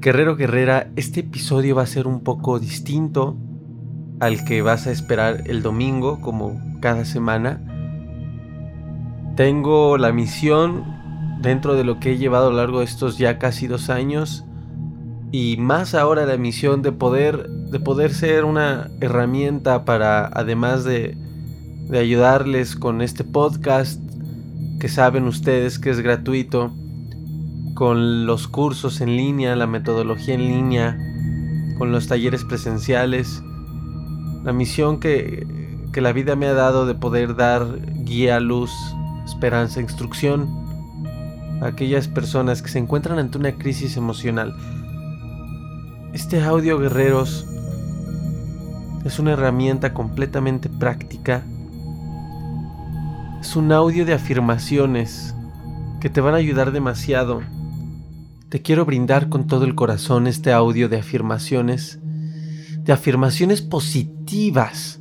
Guerrero Guerrera, este episodio va a ser un poco distinto al que vas a esperar el domingo, como cada semana. Tengo la misión dentro de lo que he llevado a lo largo de estos ya casi dos años y más ahora la misión de poder de poder ser una herramienta para además de, de ayudarles con este podcast que saben ustedes que es gratuito con los cursos en línea, la metodología en línea, con los talleres presenciales, la misión que, que la vida me ha dado de poder dar guía, luz, esperanza, instrucción a aquellas personas que se encuentran ante una crisis emocional. Este audio, guerreros, es una herramienta completamente práctica. Es un audio de afirmaciones que te van a ayudar demasiado te quiero brindar con todo el corazón este audio de afirmaciones, de afirmaciones positivas,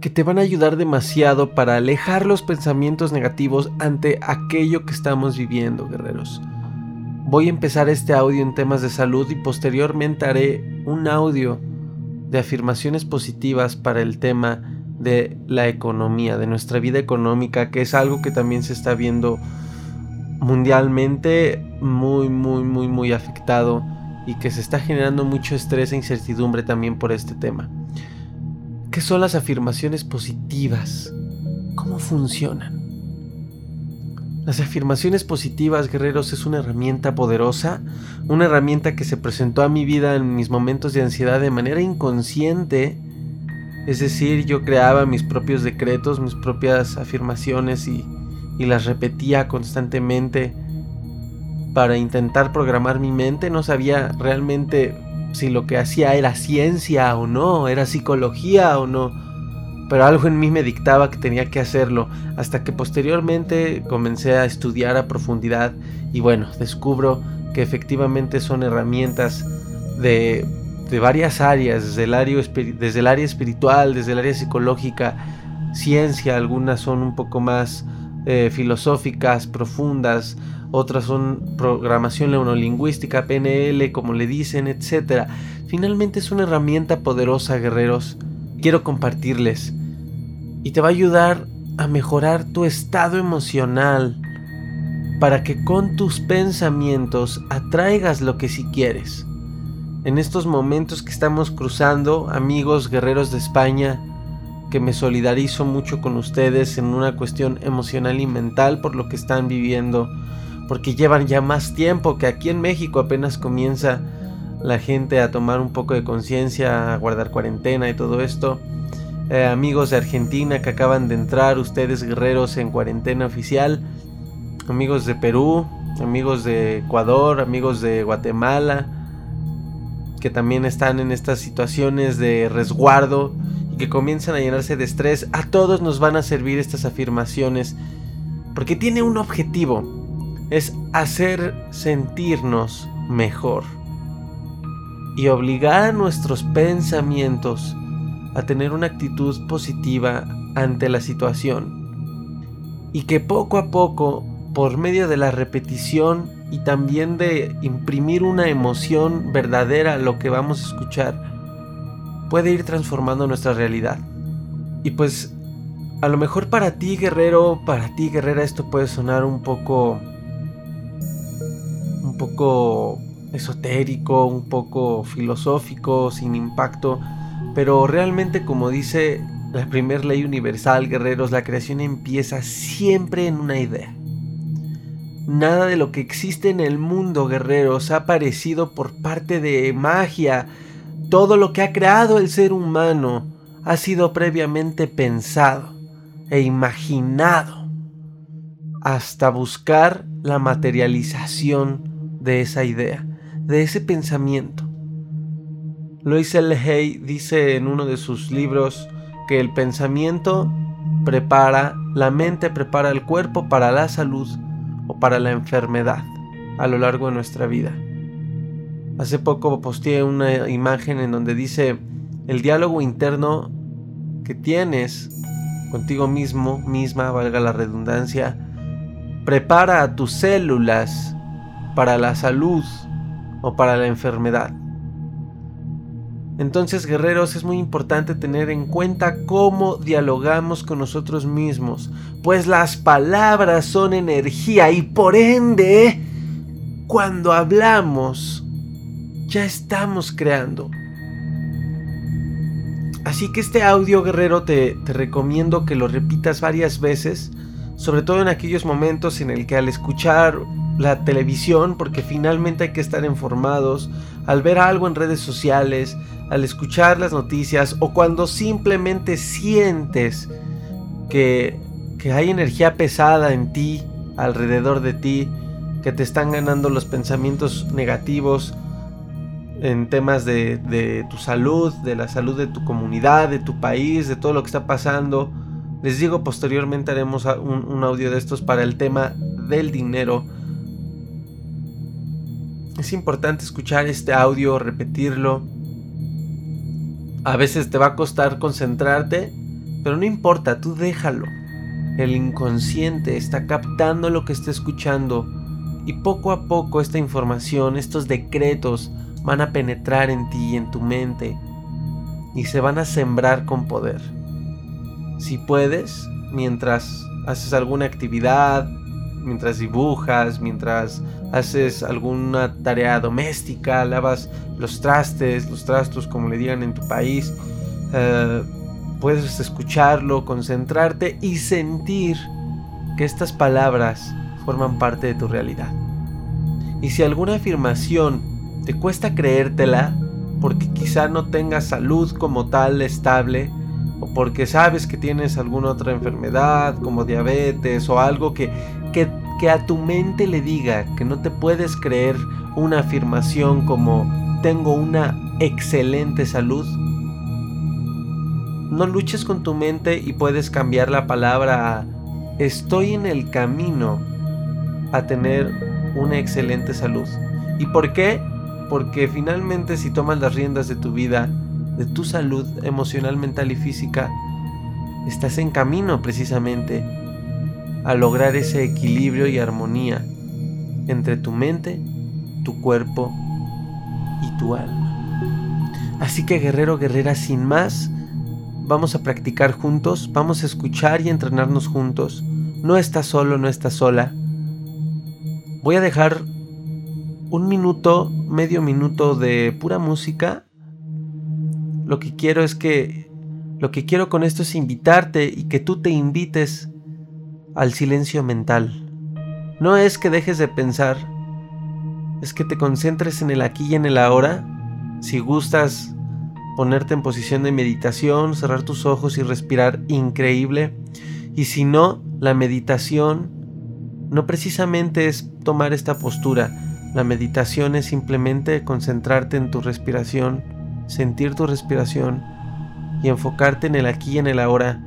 que te van a ayudar demasiado para alejar los pensamientos negativos ante aquello que estamos viviendo, guerreros. Voy a empezar este audio en temas de salud y posteriormente haré un audio de afirmaciones positivas para el tema de la economía, de nuestra vida económica, que es algo que también se está viendo mundialmente muy, muy, muy, muy afectado y que se está generando mucho estrés e incertidumbre también por este tema. ¿Qué son las afirmaciones positivas? ¿Cómo funcionan? Las afirmaciones positivas, guerreros, es una herramienta poderosa, una herramienta que se presentó a mi vida en mis momentos de ansiedad de manera inconsciente. Es decir, yo creaba mis propios decretos, mis propias afirmaciones y y las repetía constantemente para intentar programar mi mente. No sabía realmente si lo que hacía era ciencia o no, era psicología o no. Pero algo en mí me dictaba que tenía que hacerlo, hasta que posteriormente comencé a estudiar a profundidad y bueno, descubro que efectivamente son herramientas de, de varias áreas, desde el, área, desde el área espiritual, desde el área psicológica, ciencia, algunas son un poco más eh, filosóficas profundas, otras son programación neurolingüística, PNL, como le dicen, etc. Finalmente es una herramienta poderosa, guerreros. Quiero compartirles. Y te va a ayudar a mejorar tu estado emocional para que con tus pensamientos atraigas lo que si quieres. En estos momentos que estamos cruzando, amigos guerreros de España, que me solidarizo mucho con ustedes en una cuestión emocional y mental por lo que están viviendo, porque llevan ya más tiempo que aquí en México apenas comienza la gente a tomar un poco de conciencia, a guardar cuarentena y todo esto. Eh, amigos de Argentina que acaban de entrar, ustedes guerreros en cuarentena oficial, amigos de Perú, amigos de Ecuador, amigos de Guatemala, que también están en estas situaciones de resguardo que comienzan a llenarse de estrés, a todos nos van a servir estas afirmaciones porque tiene un objetivo, es hacer sentirnos mejor y obligar a nuestros pensamientos a tener una actitud positiva ante la situación. Y que poco a poco, por medio de la repetición y también de imprimir una emoción verdadera lo que vamos a escuchar, puede ir transformando nuestra realidad. Y pues a lo mejor para ti guerrero, para ti guerrera esto puede sonar un poco un poco esotérico, un poco filosófico, sin impacto, pero realmente como dice la primera ley universal, guerreros, la creación empieza siempre en una idea. Nada de lo que existe en el mundo, guerreros, ha aparecido por parte de magia. Todo lo que ha creado el ser humano ha sido previamente pensado e imaginado hasta buscar la materialización de esa idea de ese pensamiento. Lois L. Hay dice en uno de sus libros que el pensamiento prepara, la mente prepara el cuerpo para la salud o para la enfermedad a lo largo de nuestra vida. Hace poco posteé una imagen en donde dice el diálogo interno que tienes contigo mismo, misma, valga la redundancia, prepara a tus células para la salud o para la enfermedad. Entonces, guerreros, es muy importante tener en cuenta cómo dialogamos con nosotros mismos, pues las palabras son energía y por ende, cuando hablamos, ya estamos creando. Así que este audio, guerrero, te, te recomiendo que lo repitas varias veces, sobre todo en aquellos momentos en el que al escuchar la televisión porque finalmente hay que estar informados, al ver algo en redes sociales, al escuchar las noticias o cuando simplemente sientes que, que hay energía pesada en ti, alrededor de ti, que te están ganando los pensamientos negativos en temas de, de tu salud, de la salud de tu comunidad, de tu país, de todo lo que está pasando. Les digo, posteriormente haremos un, un audio de estos para el tema del dinero es importante escuchar este audio, repetirlo. A veces te va a costar concentrarte, pero no importa, tú déjalo. El inconsciente está captando lo que está escuchando y poco a poco esta información, estos decretos van a penetrar en ti y en tu mente y se van a sembrar con poder. Si puedes, mientras haces alguna actividad, mientras dibujas, mientras haces alguna tarea doméstica, lavas los trastes, los trastos como le digan en tu país, eh, puedes escucharlo, concentrarte y sentir que estas palabras forman parte de tu realidad. Y si alguna afirmación te cuesta creértela, porque quizá no tengas salud como tal estable, o porque sabes que tienes alguna otra enfermedad como diabetes o algo que, que, que a tu mente le diga que no te puedes creer una afirmación como tengo una excelente salud. No luches con tu mente y puedes cambiar la palabra a estoy en el camino a tener una excelente salud. ¿Y por qué? Porque finalmente si tomas las riendas de tu vida, de tu salud emocional, mental y física, estás en camino precisamente a lograr ese equilibrio y armonía entre tu mente, tu cuerpo y tu alma. Así que guerrero, guerrera, sin más, vamos a practicar juntos, vamos a escuchar y entrenarnos juntos. No estás solo, no estás sola. Voy a dejar un minuto, medio minuto de pura música lo que quiero es que, lo que quiero con esto es invitarte y que tú te invites al silencio mental. No es que dejes de pensar, es que te concentres en el aquí y en el ahora. Si gustas ponerte en posición de meditación, cerrar tus ojos y respirar increíble. Y si no, la meditación no precisamente es tomar esta postura. La meditación es simplemente concentrarte en tu respiración sentir tu respiración y enfocarte en el aquí y en el ahora,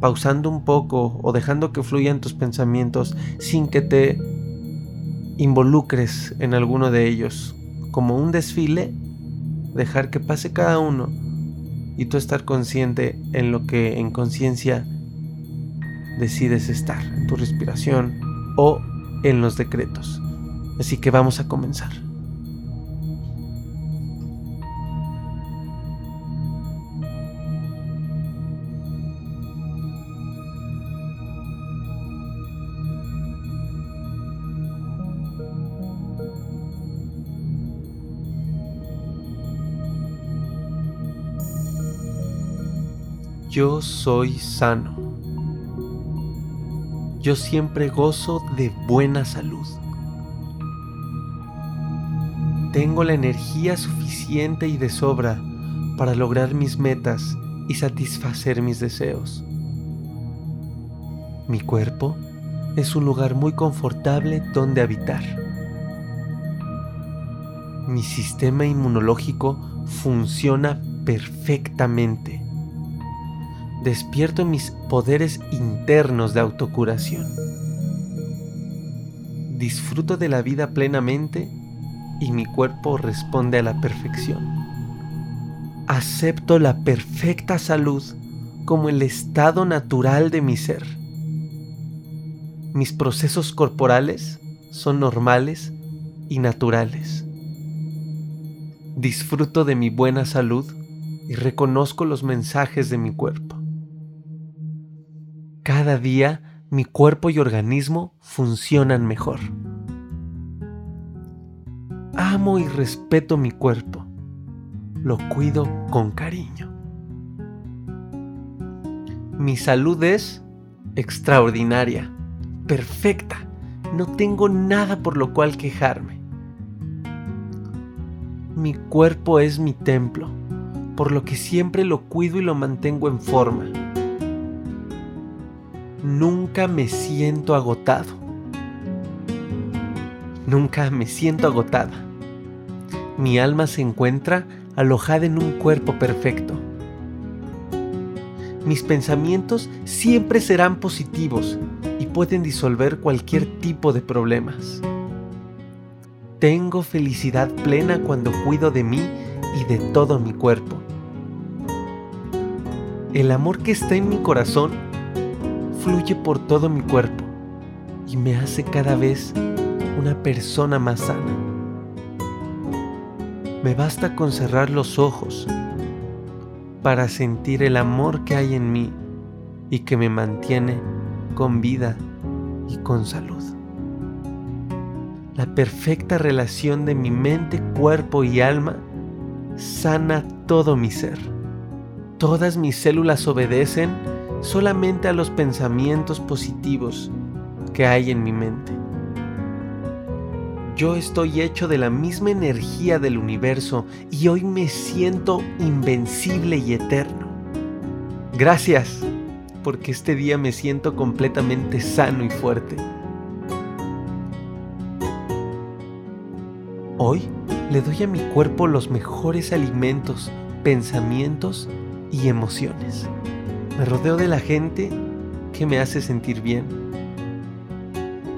pausando un poco o dejando que fluyan tus pensamientos sin que te involucres en alguno de ellos, como un desfile, dejar que pase cada uno y tú estar consciente en lo que en conciencia decides estar, en tu respiración o en los decretos. Así que vamos a comenzar. Yo soy sano. Yo siempre gozo de buena salud. Tengo la energía suficiente y de sobra para lograr mis metas y satisfacer mis deseos. Mi cuerpo es un lugar muy confortable donde habitar. Mi sistema inmunológico funciona perfectamente despierto mis poderes internos de autocuración. Disfruto de la vida plenamente y mi cuerpo responde a la perfección. Acepto la perfecta salud como el estado natural de mi ser. Mis procesos corporales son normales y naturales. Disfruto de mi buena salud y reconozco los mensajes de mi cuerpo. Cada día mi cuerpo y organismo funcionan mejor. Amo y respeto mi cuerpo. Lo cuido con cariño. Mi salud es extraordinaria, perfecta. No tengo nada por lo cual quejarme. Mi cuerpo es mi templo, por lo que siempre lo cuido y lo mantengo en forma nunca me siento agotado. Nunca me siento agotada. Mi alma se encuentra alojada en un cuerpo perfecto. Mis pensamientos siempre serán positivos y pueden disolver cualquier tipo de problemas. Tengo felicidad plena cuando cuido de mí y de todo mi cuerpo. El amor que está en mi corazón fluye por todo mi cuerpo y me hace cada vez una persona más sana. Me basta con cerrar los ojos para sentir el amor que hay en mí y que me mantiene con vida y con salud. La perfecta relación de mi mente, cuerpo y alma sana todo mi ser. Todas mis células obedecen solamente a los pensamientos positivos que hay en mi mente. Yo estoy hecho de la misma energía del universo y hoy me siento invencible y eterno. Gracias, porque este día me siento completamente sano y fuerte. Hoy le doy a mi cuerpo los mejores alimentos, pensamientos y emociones. Me rodeo de la gente que me hace sentir bien.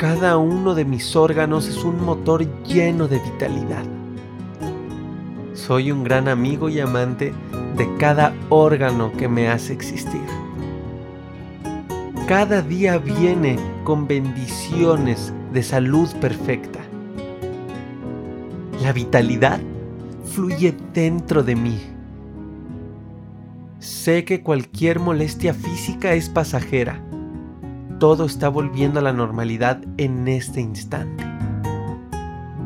Cada uno de mis órganos es un motor lleno de vitalidad. Soy un gran amigo y amante de cada órgano que me hace existir. Cada día viene con bendiciones de salud perfecta. La vitalidad fluye dentro de mí Sé que cualquier molestia física es pasajera. Todo está volviendo a la normalidad en este instante.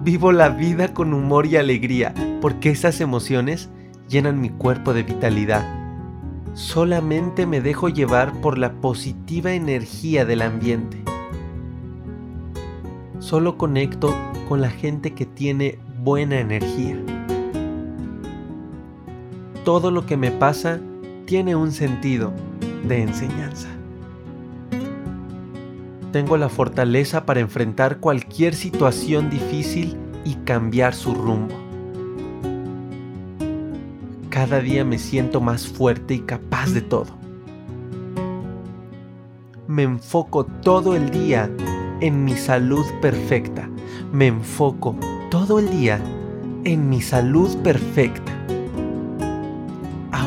Vivo la vida con humor y alegría porque esas emociones llenan mi cuerpo de vitalidad. Solamente me dejo llevar por la positiva energía del ambiente. Solo conecto con la gente que tiene buena energía. Todo lo que me pasa tiene un sentido de enseñanza. Tengo la fortaleza para enfrentar cualquier situación difícil y cambiar su rumbo. Cada día me siento más fuerte y capaz de todo. Me enfoco todo el día en mi salud perfecta. Me enfoco todo el día en mi salud perfecta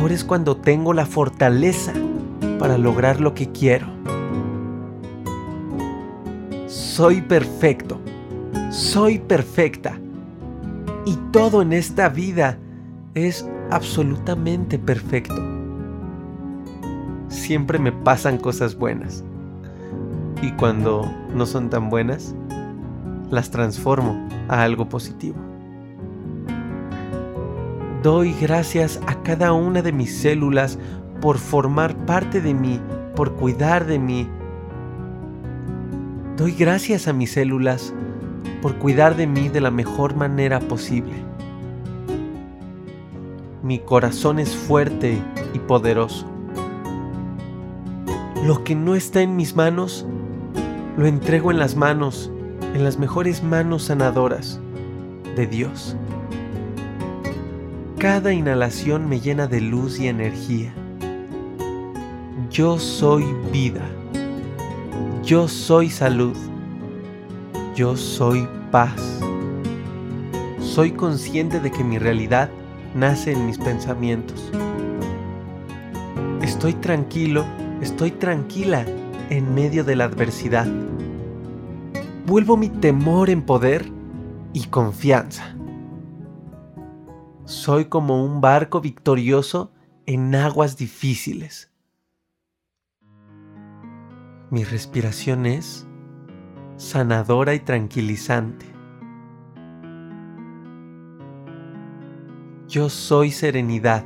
Ahora es cuando tengo la fortaleza para lograr lo que quiero. Soy perfecto. Soy perfecta. Y todo en esta vida es absolutamente perfecto. Siempre me pasan cosas buenas. Y cuando no son tan buenas, las transformo a algo positivo. Doy gracias a cada una de mis células por formar parte de mí, por cuidar de mí. Doy gracias a mis células por cuidar de mí de la mejor manera posible. Mi corazón es fuerte y poderoso. Lo que no está en mis manos, lo entrego en las manos, en las mejores manos sanadoras de Dios. Cada inhalación me llena de luz y energía. Yo soy vida. Yo soy salud. Yo soy paz. Soy consciente de que mi realidad nace en mis pensamientos. Estoy tranquilo, estoy tranquila en medio de la adversidad. Vuelvo mi temor en poder y confianza. Soy como un barco victorioso en aguas difíciles. Mi respiración es sanadora y tranquilizante. Yo soy serenidad.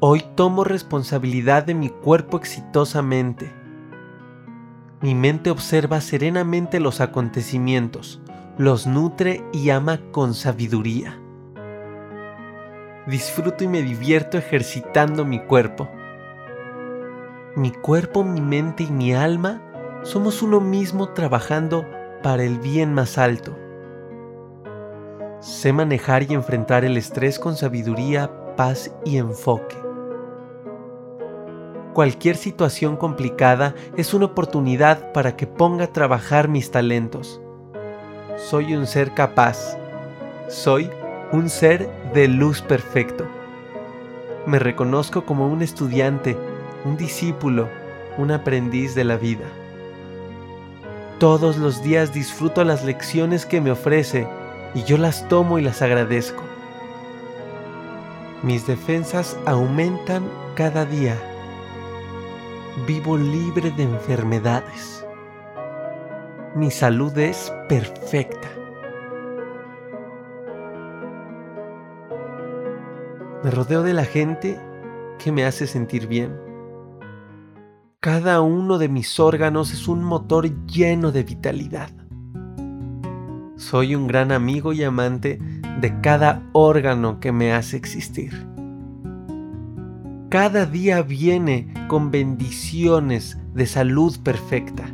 Hoy tomo responsabilidad de mi cuerpo exitosamente. Mi mente observa serenamente los acontecimientos, los nutre y ama con sabiduría. Disfruto y me divierto ejercitando mi cuerpo. Mi cuerpo, mi mente y mi alma somos uno mismo trabajando para el bien más alto. Sé manejar y enfrentar el estrés con sabiduría, paz y enfoque. Cualquier situación complicada es una oportunidad para que ponga a trabajar mis talentos. Soy un ser capaz. Soy un ser de luz perfecto. Me reconozco como un estudiante, un discípulo, un aprendiz de la vida. Todos los días disfruto las lecciones que me ofrece y yo las tomo y las agradezco. Mis defensas aumentan cada día. Vivo libre de enfermedades. Mi salud es perfecta. Me rodeo de la gente que me hace sentir bien cada uno de mis órganos es un motor lleno de vitalidad. Soy un gran amigo y amante de cada órgano que me hace existir. Cada día viene con bendiciones de salud perfecta.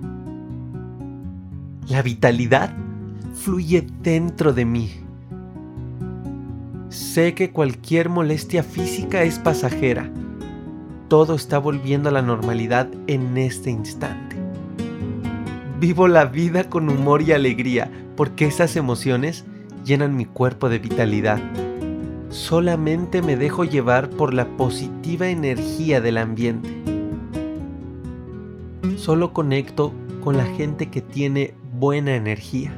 La vitalidad fluye dentro de mí. Sé que cualquier molestia física es pasajera todo está volviendo a la normalidad en este instante. Vivo la vida con humor y alegría porque esas emociones llenan mi cuerpo de vitalidad. Solamente me dejo llevar por la positiva energía del ambiente. Solo conecto con la gente que tiene buena energía.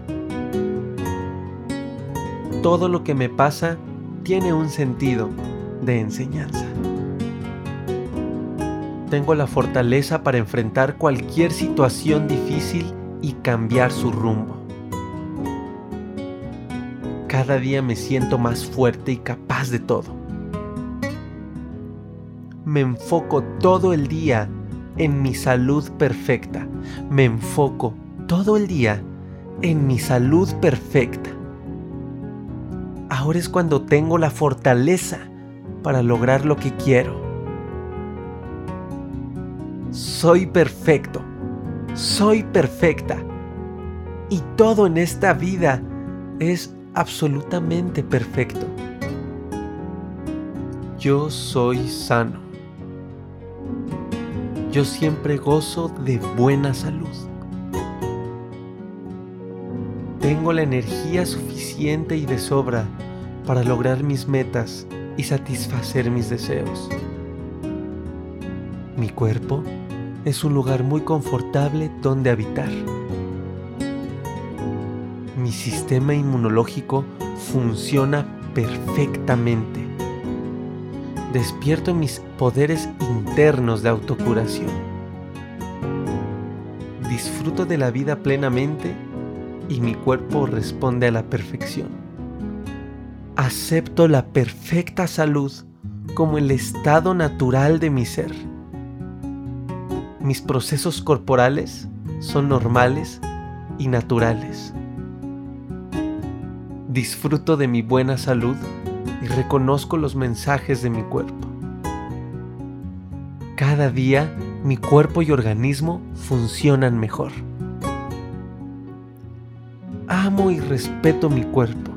Todo lo que me pasa tiene un sentido de enseñanza tengo la fortaleza para enfrentar cualquier situación difícil y cambiar su rumbo. Cada día me siento más fuerte y capaz de todo. Me enfoco todo el día en mi salud perfecta. Me enfoco todo el día en mi salud perfecta. Ahora es cuando tengo la fortaleza para lograr lo que quiero soy perfecto, soy perfecta. Y todo en esta vida es absolutamente perfecto. Yo soy sano. Yo siempre gozo de buena salud. Tengo la energía suficiente y de sobra para lograr mis metas y satisfacer mis deseos. Mi cuerpo es un lugar muy confortable donde habitar. Mi sistema inmunológico funciona perfectamente. Despierto mis poderes internos de autocuración. Disfruto de la vida plenamente y mi cuerpo responde a la perfección. Acepto la perfecta salud como el estado natural de mi ser. Mis procesos corporales son normales y naturales. Disfruto de mi buena salud y reconozco los mensajes de mi cuerpo. Cada día mi cuerpo y organismo funcionan mejor. Amo y respeto mi cuerpo.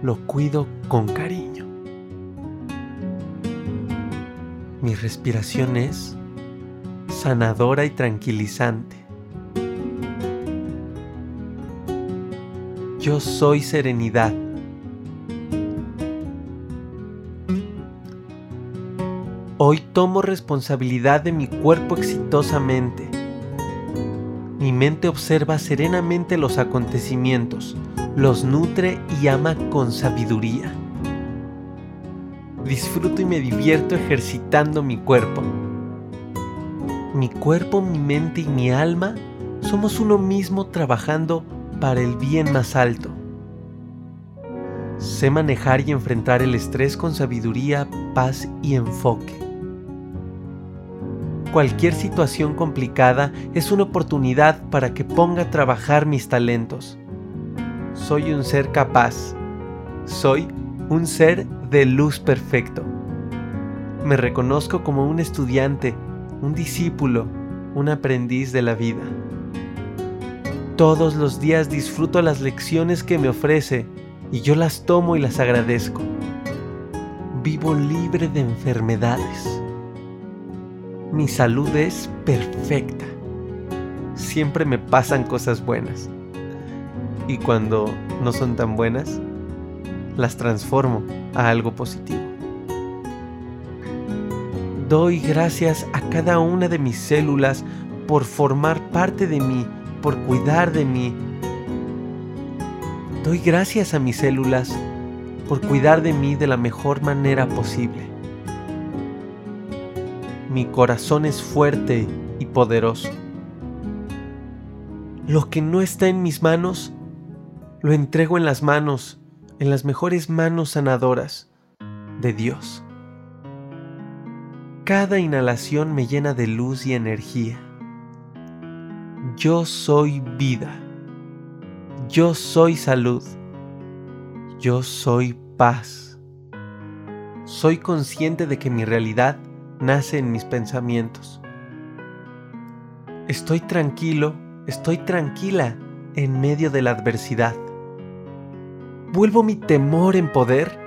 Lo cuido con cariño. Mi respiración es sanadora y tranquilizante. Yo soy serenidad. Hoy tomo responsabilidad de mi cuerpo exitosamente. Mi mente observa serenamente los acontecimientos, los nutre y ama con sabiduría. Disfruto y me divierto ejercitando mi cuerpo. Mi cuerpo, mi mente y mi alma somos uno mismo trabajando para el bien más alto. Sé manejar y enfrentar el estrés con sabiduría, paz y enfoque. Cualquier situación complicada es una oportunidad para que ponga a trabajar mis talentos. Soy un ser capaz. Soy un ser de luz perfecto. Me reconozco como un estudiante, un discípulo, un aprendiz de la vida. Todos los días disfruto las lecciones que me ofrece y yo las tomo y las agradezco. Vivo libre de enfermedades. Mi salud es perfecta. Siempre me pasan cosas buenas. Y cuando no son tan buenas, las transformo a algo positivo. Doy gracias a cada una de mis células por formar parte de mí, por cuidar de mí. Doy gracias a mis células por cuidar de mí de la mejor manera posible. Mi corazón es fuerte y poderoso. Lo que no está en mis manos, lo entrego en las manos, en las mejores manos sanadoras de Dios. Cada inhalación me llena de luz y energía. Yo soy vida. Yo soy salud. Yo soy paz. Soy consciente de que mi realidad nace en mis pensamientos. Estoy tranquilo, estoy tranquila en medio de la adversidad. Vuelvo mi temor en poder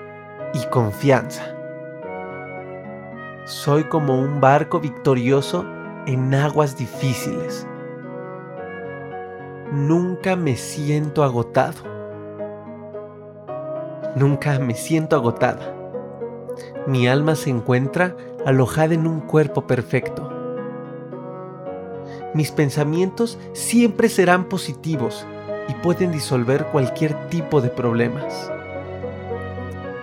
y confianza. Soy como un barco victorioso en aguas difíciles. Nunca me siento agotado. Nunca me siento agotada. Mi alma se encuentra alojada en un cuerpo perfecto. Mis pensamientos siempre serán positivos y pueden disolver cualquier tipo de problemas.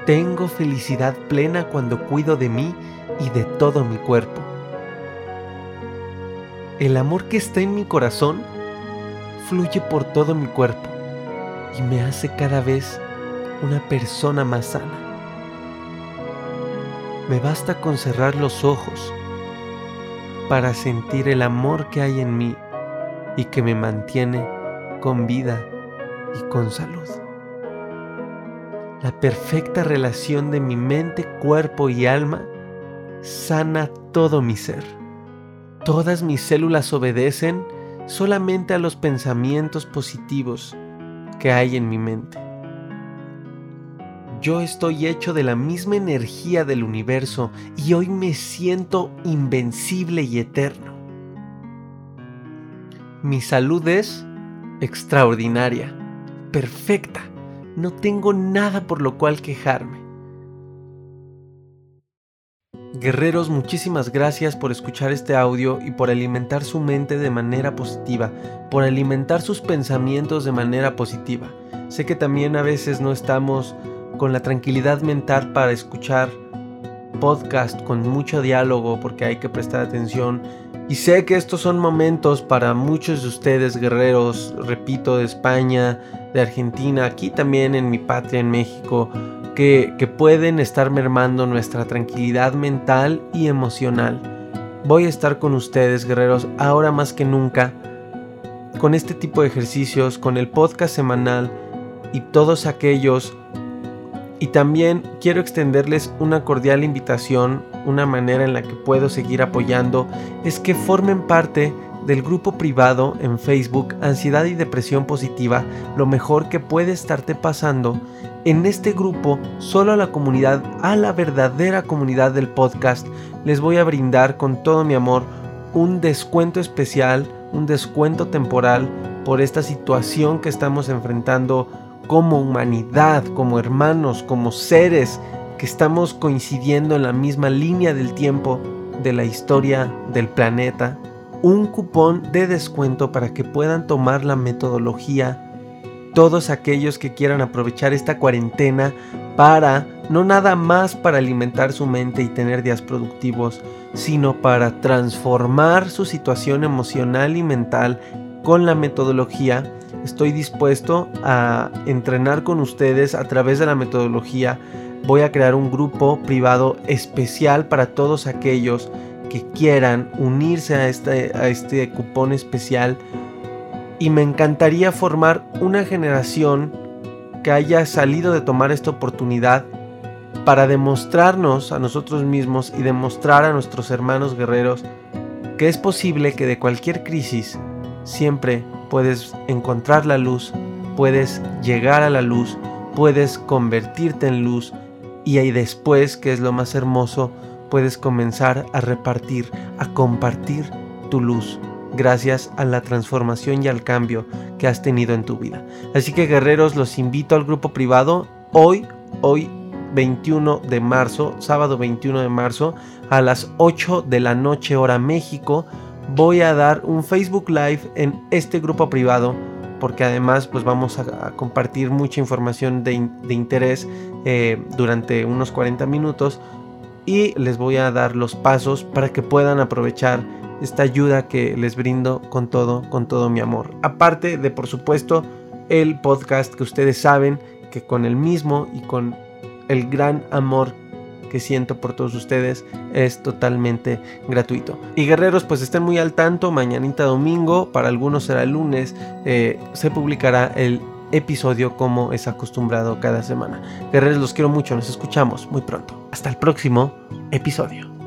Tengo felicidad plena cuando cuido de mí y de todo mi cuerpo. El amor que está en mi corazón fluye por todo mi cuerpo y me hace cada vez una persona más sana. Me basta con cerrar los ojos para sentir el amor que hay en mí y que me mantiene con vida y con salud. La perfecta relación de mi mente, cuerpo y alma sana todo mi ser. Todas mis células obedecen solamente a los pensamientos positivos que hay en mi mente. Yo estoy hecho de la misma energía del universo y hoy me siento invencible y eterno. Mi salud es extraordinaria perfecta. No tengo nada por lo cual quejarme. Guerreros, muchísimas gracias por escuchar este audio y por alimentar su mente de manera positiva, por alimentar sus pensamientos de manera positiva. Sé que también a veces no estamos con la tranquilidad mental para escuchar podcast con mucho diálogo porque hay que prestar atención. Y sé que estos son momentos para muchos de ustedes, guerreros, repito, de España, de Argentina, aquí también en mi patria, en México, que, que pueden estar mermando nuestra tranquilidad mental y emocional. Voy a estar con ustedes, guerreros, ahora más que nunca, con este tipo de ejercicios, con el podcast semanal y todos aquellos y también quiero extenderles una cordial invitación, una manera en la que puedo seguir apoyando, es que formen parte del grupo privado en Facebook Ansiedad y Depresión Positiva, lo mejor que puede estarte pasando. En este grupo, solo a la comunidad, a la verdadera comunidad del podcast, les voy a brindar con todo mi amor un descuento especial, un descuento temporal por esta situación que estamos enfrentando como humanidad, como hermanos, como seres que estamos coincidiendo en la misma línea del tiempo de la historia del planeta, un cupón de descuento para que puedan tomar la metodología todos aquellos que quieran aprovechar esta cuarentena para no nada más para alimentar su mente y tener días productivos, sino para transformar su situación emocional y mental con la metodología Estoy dispuesto a entrenar con ustedes a través de la metodología. Voy a crear un grupo privado especial para todos aquellos que quieran unirse a este, a este cupón especial. Y me encantaría formar una generación que haya salido de tomar esta oportunidad para demostrarnos a nosotros mismos y demostrar a nuestros hermanos guerreros que es posible que de cualquier crisis siempre puedes encontrar la luz, puedes llegar a la luz, puedes convertirte en luz y ahí después, que es lo más hermoso, puedes comenzar a repartir, a compartir tu luz gracias a la transformación y al cambio que has tenido en tu vida. Así que guerreros, los invito al grupo privado hoy, hoy 21 de marzo, sábado 21 de marzo, a las 8 de la noche hora México voy a dar un Facebook Live en este grupo privado porque además pues vamos a, compartir mucha información de, interés eh, durante unos 40 minutos y les voy a dar los pasos para que puedan aprovechar esta ayuda que les brindo con todo, con todo mi amor. Aparte de por supuesto el podcast que ustedes saben que con el mismo y con el gran amor que siento por todos ustedes es totalmente gratuito. Y guerreros, pues estén muy al tanto, mañanita domingo, para algunos será lunes, eh, se publicará el episodio como es acostumbrado cada semana. Guerreros, los quiero mucho, nos escuchamos muy pronto. Hasta el próximo episodio.